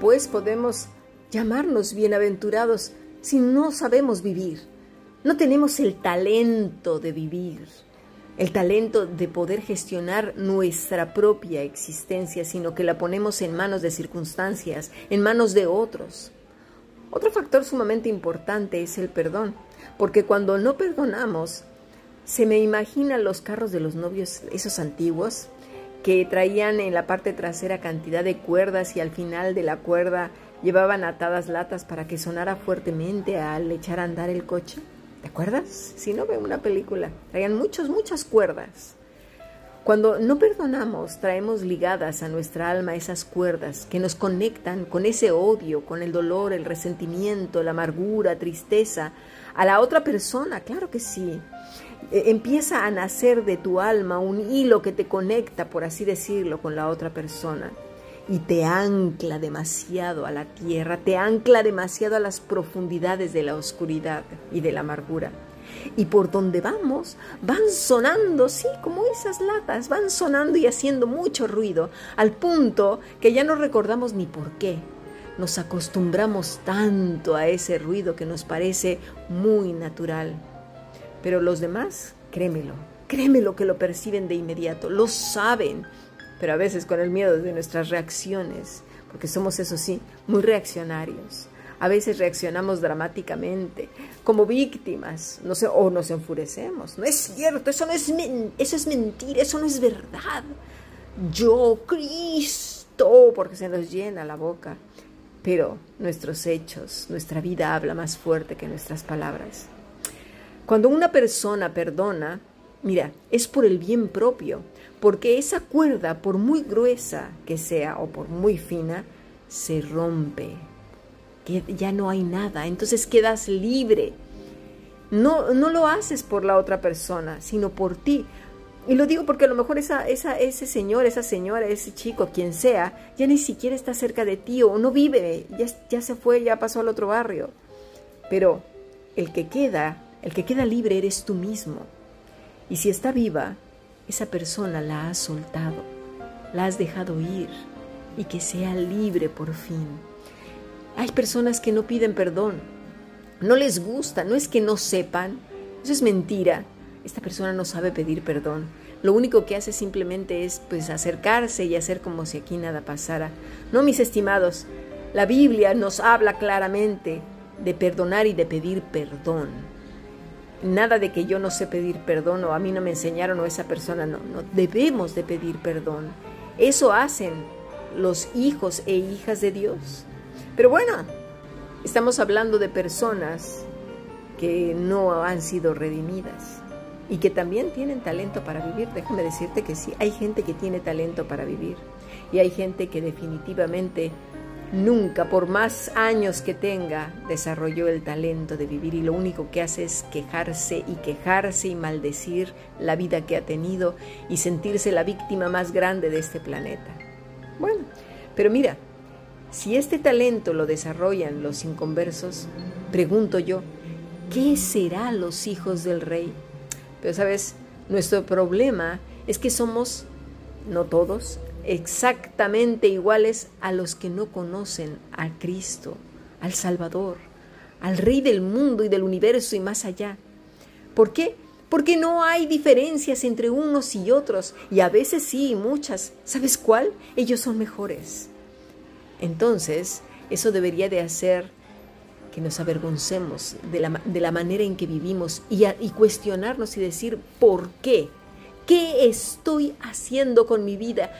pues podemos llamarnos bienaventurados si no sabemos vivir? No tenemos el talento de vivir, el talento de poder gestionar nuestra propia existencia, sino que la ponemos en manos de circunstancias, en manos de otros. Otro factor sumamente importante es el perdón, porque cuando no perdonamos, se me imaginan los carros de los novios, esos antiguos, que traían en la parte trasera cantidad de cuerdas y al final de la cuerda llevaban atadas latas para que sonara fuertemente al echar a andar el coche. ¿Te acuerdas? Si no, ve una película. Traían muchas, muchas cuerdas. Cuando no perdonamos, traemos ligadas a nuestra alma esas cuerdas que nos conectan con ese odio, con el dolor, el resentimiento, la amargura, tristeza, a la otra persona, claro que sí. E, empieza a nacer de tu alma un hilo que te conecta, por así decirlo, con la otra persona y te ancla demasiado a la tierra, te ancla demasiado a las profundidades de la oscuridad y de la amargura. Y por donde vamos, van sonando, sí, como esas latas, van sonando y haciendo mucho ruido, al punto que ya no recordamos ni por qué. Nos acostumbramos tanto a ese ruido que nos parece muy natural. Pero los demás, créemelo, créemelo que lo perciben de inmediato, lo saben, pero a veces con el miedo de nuestras reacciones, porque somos, eso sí, muy reaccionarios. A veces reaccionamos dramáticamente, como víctimas, no sé, o nos enfurecemos. No es cierto, eso no es, eso es mentira, eso no es verdad. Yo, Cristo, porque se nos llena la boca. Pero nuestros hechos, nuestra vida habla más fuerte que nuestras palabras. Cuando una persona perdona, mira, es por el bien propio, porque esa cuerda, por muy gruesa que sea o por muy fina, se rompe, que ya no hay nada, entonces quedas libre. No, no lo haces por la otra persona, sino por ti. Y lo digo porque a lo mejor ese señor, esa señora, ese chico, quien sea, ya ni siquiera está cerca de ti o no vive, ya, ya se fue, ya pasó al otro barrio. Pero el que queda, el que queda libre eres tú mismo. Y si está viva, esa persona la has soltado, la has dejado ir y que sea libre por fin. Hay personas que no piden perdón, no les gusta, no es que no sepan, eso es mentira. Esta persona no sabe pedir perdón. Lo único que hace simplemente es pues acercarse y hacer como si aquí nada pasara. No, mis estimados, la Biblia nos habla claramente de perdonar y de pedir perdón. Nada de que yo no sé pedir perdón o a mí no me enseñaron o esa persona no, no, debemos de pedir perdón. Eso hacen los hijos e hijas de Dios. Pero bueno, estamos hablando de personas que no han sido redimidas y que también tienen talento para vivir. Déjame decirte que sí, hay gente que tiene talento para vivir y hay gente que definitivamente Nunca, por más años que tenga, desarrolló el talento de vivir y lo único que hace es quejarse y quejarse y maldecir la vida que ha tenido y sentirse la víctima más grande de este planeta. Bueno, pero mira, si este talento lo desarrollan los inconversos, pregunto yo, ¿qué será los hijos del rey? Pero sabes, nuestro problema es que somos, no todos, exactamente iguales a los que no conocen a Cristo, al Salvador, al Rey del mundo y del universo y más allá. ¿Por qué? Porque no hay diferencias entre unos y otros, y a veces sí, muchas. ¿Sabes cuál? Ellos son mejores. Entonces, eso debería de hacer que nos avergoncemos de la, de la manera en que vivimos y, y cuestionarnos y decir, ¿por qué? ¿Qué estoy haciendo con mi vida?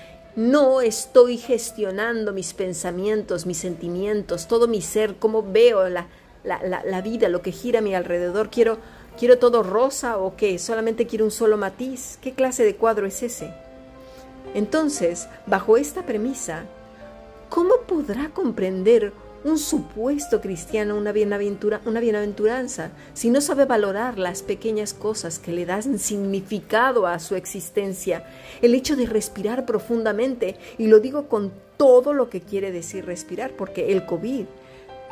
No estoy gestionando mis pensamientos, mis sentimientos, todo mi ser, cómo veo la, la, vida, lo que gira a mi alrededor. Quiero, quiero todo rosa o qué, solamente quiero un solo matiz. ¿Qué clase de cuadro es ese? Entonces, bajo esta premisa, ¿cómo podrá comprender un supuesto cristiano, una, bienaventura, una bienaventuranza, si no sabe valorar las pequeñas cosas que le dan significado a su existencia, el hecho de respirar profundamente, y lo digo con todo lo que quiere decir respirar, porque el COVID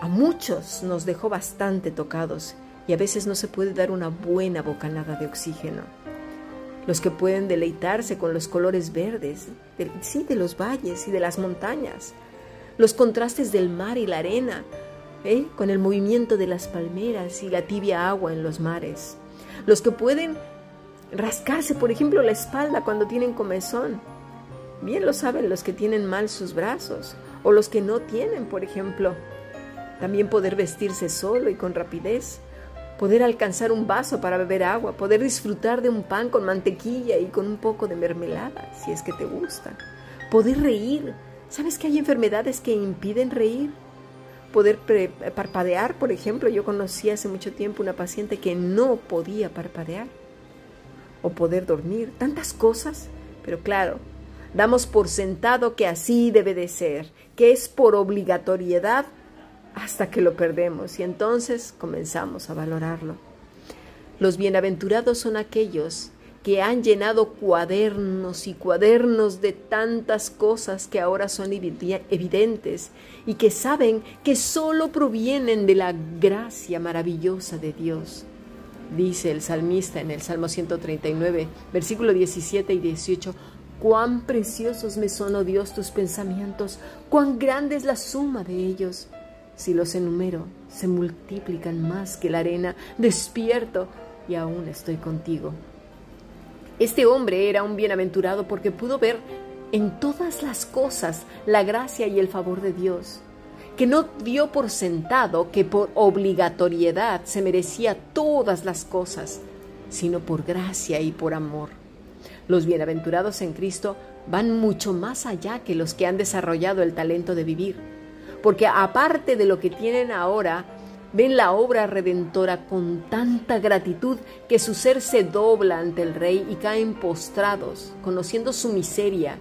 a muchos nos dejó bastante tocados y a veces no se puede dar una buena bocanada de oxígeno. Los que pueden deleitarse con los colores verdes, sí, de los valles y de las montañas, los contrastes del mar y la arena, ¿eh? con el movimiento de las palmeras y la tibia agua en los mares. Los que pueden rascarse, por ejemplo, la espalda cuando tienen comezón. Bien lo saben los que tienen mal sus brazos o los que no tienen, por ejemplo. También poder vestirse solo y con rapidez. Poder alcanzar un vaso para beber agua, poder disfrutar de un pan con mantequilla y con un poco de mermelada, si es que te gusta. Poder reír. ¿Sabes que hay enfermedades que impiden reír? Poder parpadear, por ejemplo. Yo conocí hace mucho tiempo una paciente que no podía parpadear. O poder dormir. Tantas cosas. Pero claro, damos por sentado que así debe de ser, que es por obligatoriedad hasta que lo perdemos y entonces comenzamos a valorarlo. Los bienaventurados son aquellos que han llenado cuadernos y cuadernos de tantas cosas que ahora son evidentes y que saben que solo provienen de la gracia maravillosa de Dios. Dice el salmista en el Salmo 139, versículo 17 y 18, Cuán preciosos me son, oh Dios, tus pensamientos, cuán grande es la suma de ellos. Si los enumero, se multiplican más que la arena. Despierto y aún estoy contigo. Este hombre era un bienaventurado porque pudo ver en todas las cosas la gracia y el favor de Dios, que no dio por sentado que por obligatoriedad se merecía todas las cosas, sino por gracia y por amor. Los bienaventurados en Cristo van mucho más allá que los que han desarrollado el talento de vivir porque aparte de lo que tienen ahora, ven la obra redentora con tanta gratitud que su ser se dobla ante el Rey y caen postrados, conociendo su miseria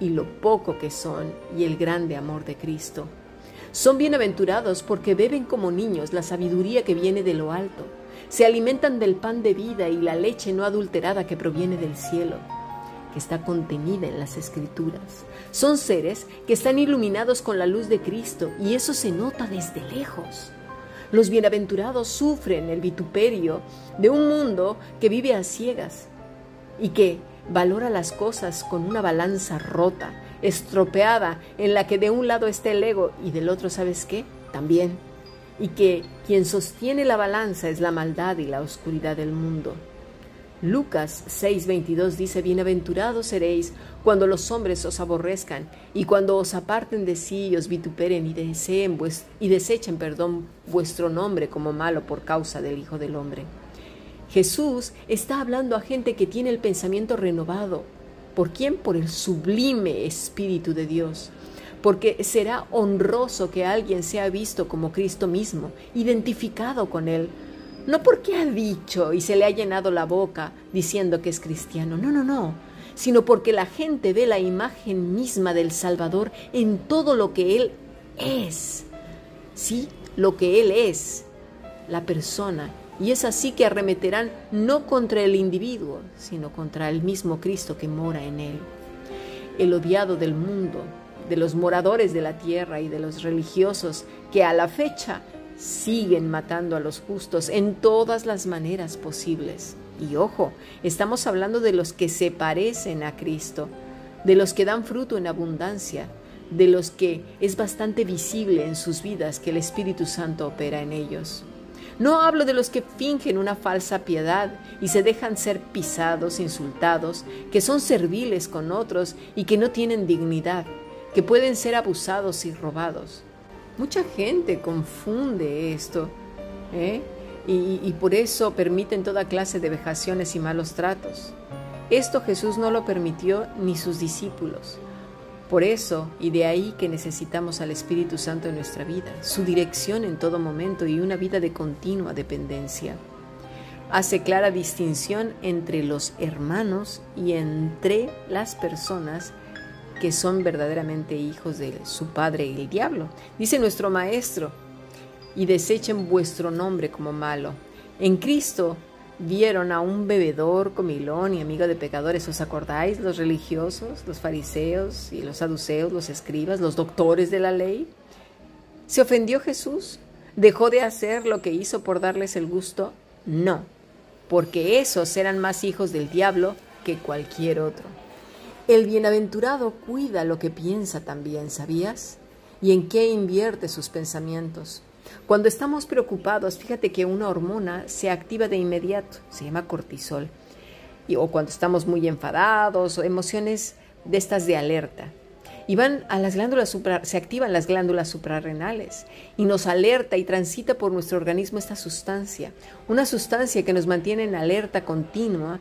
y lo poco que son y el grande amor de Cristo. Son bienaventurados porque beben como niños la sabiduría que viene de lo alto, se alimentan del pan de vida y la leche no adulterada que proviene del cielo que está contenida en las escrituras. Son seres que están iluminados con la luz de Cristo y eso se nota desde lejos. Los bienaventurados sufren el vituperio de un mundo que vive a ciegas y que valora las cosas con una balanza rota, estropeada, en la que de un lado está el ego y del otro, ¿sabes qué? También. Y que quien sostiene la balanza es la maldad y la oscuridad del mundo. Lucas 6:22 dice, Bienaventurados seréis cuando los hombres os aborrezcan y cuando os aparten de sí y os vituperen y deseen y desechen, perdón, vuestro nombre como malo por causa del Hijo del Hombre. Jesús está hablando a gente que tiene el pensamiento renovado. ¿Por quién? Por el sublime Espíritu de Dios. Porque será honroso que alguien sea visto como Cristo mismo, identificado con Él, no porque ha dicho y se le ha llenado la boca diciendo que es cristiano, no, no, no, sino porque la gente ve la imagen misma del Salvador en todo lo que Él es. Sí, lo que Él es, la persona. Y es así que arremeterán no contra el individuo, sino contra el mismo Cristo que mora en Él. El odiado del mundo, de los moradores de la tierra y de los religiosos que a la fecha siguen matando a los justos en todas las maneras posibles. Y ojo, estamos hablando de los que se parecen a Cristo, de los que dan fruto en abundancia, de los que es bastante visible en sus vidas que el Espíritu Santo opera en ellos. No hablo de los que fingen una falsa piedad y se dejan ser pisados, insultados, que son serviles con otros y que no tienen dignidad, que pueden ser abusados y robados. Mucha gente confunde esto ¿eh? y, y por eso permiten toda clase de vejaciones y malos tratos. Esto Jesús no lo permitió ni sus discípulos. Por eso, y de ahí que necesitamos al Espíritu Santo en nuestra vida, su dirección en todo momento y una vida de continua dependencia. Hace clara distinción entre los hermanos y entre las personas que son verdaderamente hijos de su padre el diablo. Dice nuestro maestro, y desechen vuestro nombre como malo. En Cristo vieron a un bebedor, comilón y amigo de pecadores. ¿Os acordáis? Los religiosos, los fariseos y los saduceos, los escribas, los doctores de la ley. ¿Se ofendió Jesús? ¿Dejó de hacer lo que hizo por darles el gusto? No, porque esos eran más hijos del diablo que cualquier otro. El bienaventurado cuida lo que piensa también, ¿sabías? y en qué invierte sus pensamientos. Cuando estamos preocupados, fíjate que una hormona se activa de inmediato, se llama cortisol, y, o cuando estamos muy enfadados o emociones de estas de alerta. Y van a las glándulas se activan las glándulas suprarrenales y nos alerta y transita por nuestro organismo esta sustancia, una sustancia que nos mantiene en alerta continua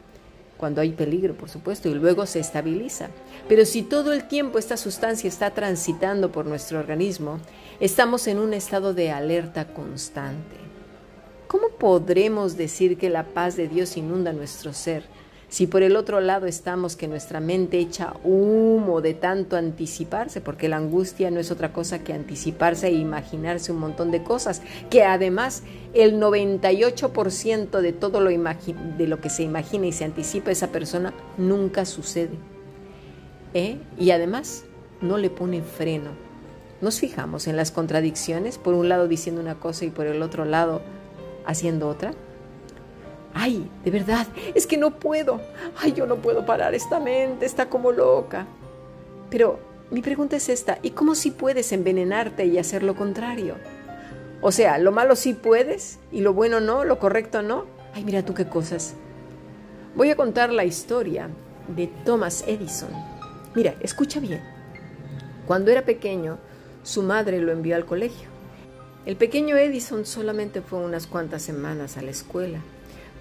cuando hay peligro, por supuesto, y luego se estabiliza. Pero si todo el tiempo esta sustancia está transitando por nuestro organismo, estamos en un estado de alerta constante. ¿Cómo podremos decir que la paz de Dios inunda nuestro ser si por el otro lado estamos que nuestra mente echa humo de tanto anticiparse, porque la angustia no es otra cosa que anticiparse e imaginarse un montón de cosas, que además el 98% de todo lo, de lo que se imagina y se anticipa esa persona nunca sucede. ¿Eh? Y además no le pone freno. Nos fijamos en las contradicciones, por un lado diciendo una cosa y por el otro lado haciendo otra. Ay, de verdad, es que no puedo. Ay, yo no puedo parar esta mente, está como loca. Pero mi pregunta es esta, ¿y cómo si puedes envenenarte y hacer lo contrario? O sea, lo malo sí puedes y lo bueno no, lo correcto no. Ay, mira tú qué cosas. Voy a contar la historia de Thomas Edison. Mira, escucha bien. Cuando era pequeño, su madre lo envió al colegio. El pequeño Edison solamente fue unas cuantas semanas a la escuela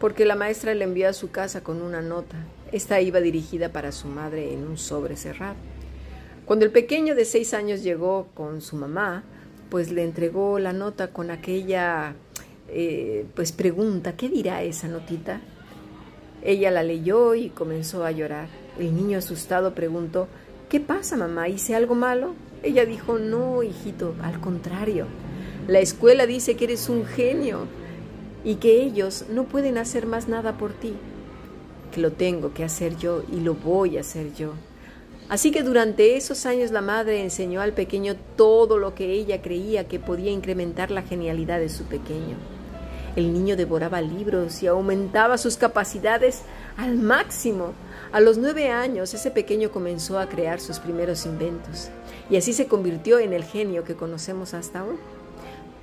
porque la maestra le envió a su casa con una nota. Esta iba dirigida para su madre en un sobre cerrado. Cuando el pequeño de seis años llegó con su mamá, pues le entregó la nota con aquella eh, pues pregunta, ¿qué dirá esa notita? Ella la leyó y comenzó a llorar. El niño asustado preguntó, ¿qué pasa mamá? ¿Hice algo malo? Ella dijo, no, hijito, al contrario. La escuela dice que eres un genio y que ellos no pueden hacer más nada por ti, que lo tengo que hacer yo y lo voy a hacer yo. Así que durante esos años la madre enseñó al pequeño todo lo que ella creía que podía incrementar la genialidad de su pequeño. El niño devoraba libros y aumentaba sus capacidades al máximo. A los nueve años ese pequeño comenzó a crear sus primeros inventos y así se convirtió en el genio que conocemos hasta hoy.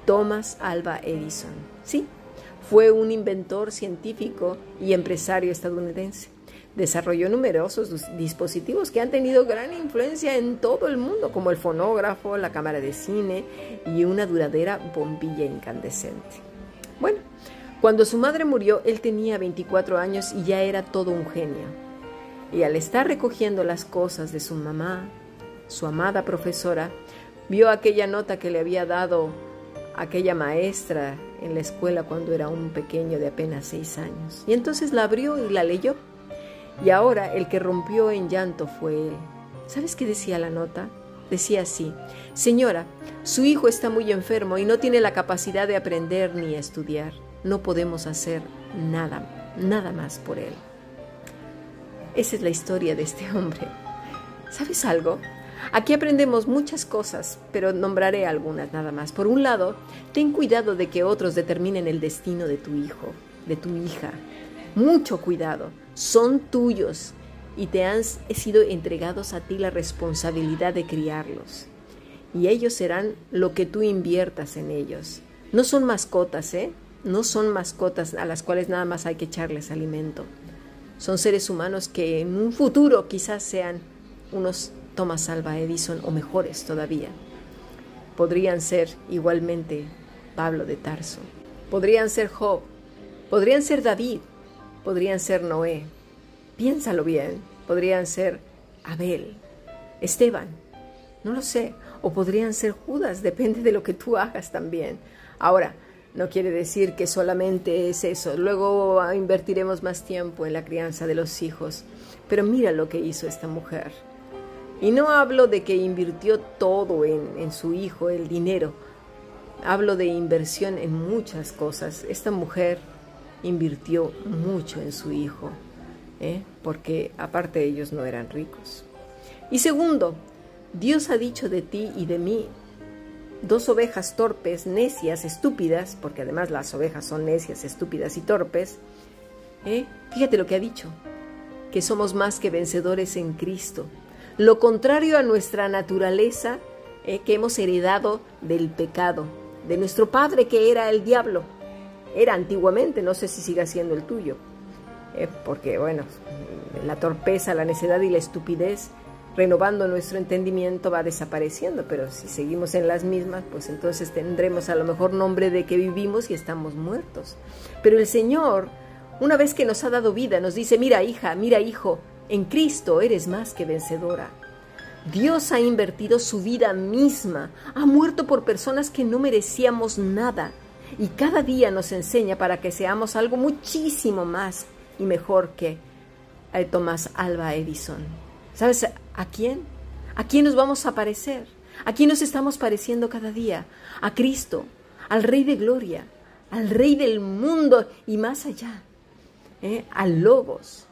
Thomas Alba Edison. Sí, fue un inventor científico y empresario estadounidense. Desarrolló numerosos dispositivos que han tenido gran influencia en todo el mundo, como el fonógrafo, la cámara de cine y una duradera bombilla incandescente. Bueno, cuando su madre murió, él tenía 24 años y ya era todo un genio. Y al estar recogiendo las cosas de su mamá, su amada profesora, vio aquella nota que le había dado aquella maestra en la escuela cuando era un pequeño de apenas seis años. Y entonces la abrió y la leyó. Y ahora el que rompió en llanto fue él. ¿Sabes qué decía la nota? Decía así, Señora, su hijo está muy enfermo y no tiene la capacidad de aprender ni estudiar. No podemos hacer nada, nada más por él. Esa es la historia de este hombre. ¿Sabes algo? Aquí aprendemos muchas cosas, pero nombraré algunas nada más. Por un lado, ten cuidado de que otros determinen el destino de tu hijo, de tu hija. Mucho cuidado, son tuyos y te han sido entregados a ti la responsabilidad de criarlos. Y ellos serán lo que tú inviertas en ellos. No son mascotas, ¿eh? No son mascotas a las cuales nada más hay que echarles alimento. Son seres humanos que en un futuro quizás sean unos Thomas Alva Edison o mejores todavía. Podrían ser igualmente Pablo de Tarso, podrían ser Job, podrían ser David, podrían ser Noé. Piénsalo bien, podrían ser Abel, Esteban, no lo sé, o podrían ser Judas, depende de lo que tú hagas también. Ahora, no quiere decir que solamente es eso. Luego invertiremos más tiempo en la crianza de los hijos. Pero mira lo que hizo esta mujer. Y no hablo de que invirtió todo en, su hijo, el dinero. Hablo de inversión en muchas cosas. Esta mujer invirtió mucho en su hijo, ¿eh? porque aparte ellos no eran ricos. Y segundo, Dios ha dicho de ti y de mí, dos ovejas torpes, necias, estúpidas, porque además las ovejas son necias, estúpidas y torpes, ¿eh? fíjate lo que ha dicho, que somos más que vencedores en Cristo. Lo contrario a nuestra naturaleza eh, que hemos heredado del pecado, de nuestro padre que era el diablo. Era antiguamente, no sé si siga siendo el tuyo, eh, porque bueno, la torpeza, la necedad y la estupidez renovando nuestro entendimiento va desapareciendo, pero si seguimos en las mismas, pues entonces tendremos a lo mejor nombre de que vivimos y estamos muertos. Pero el Señor, una vez que nos ha dado vida, nos dice, mira hija, mira hijo, en Cristo eres más que vencedora. Dios ha invertido su vida misma, ha muerto por personas que no merecíamos nada y cada día nos enseña para que seamos algo muchísimo más y mejor que Tomás Alba Edison. ¿Sabes a quién? ¿A quién nos vamos a parecer? ¿A quién nos estamos pareciendo cada día? A Cristo, al Rey de Gloria, al Rey del mundo y más allá, ¿eh? al Logos,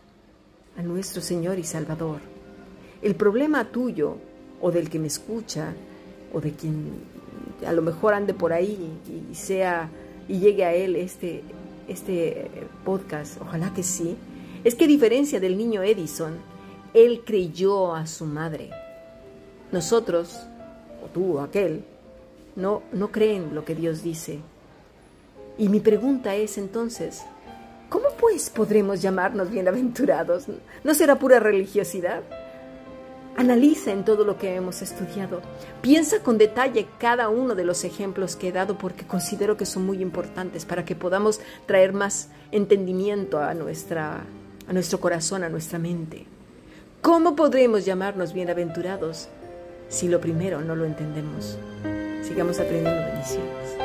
a nuestro Señor y Salvador. El problema tuyo o del que me escucha o de quien a lo mejor ande por ahí y sea y llegue a él este, este podcast, ojalá que sí, es que a diferencia del niño Edison, él creyó a su madre. Nosotros, o tú o aquel, no, no creen lo que Dios dice. Y mi pregunta es entonces, ¿cómo pues podremos llamarnos bienaventurados? ¿No será pura religiosidad? Analiza en todo lo que hemos estudiado. Piensa con detalle cada uno de los ejemplos que he dado porque considero que son muy importantes para que podamos traer más entendimiento a, nuestra, a nuestro corazón, a nuestra mente. ¿Cómo podremos llamarnos bienaventurados si lo primero no lo entendemos? Sigamos aprendiendo bendiciones.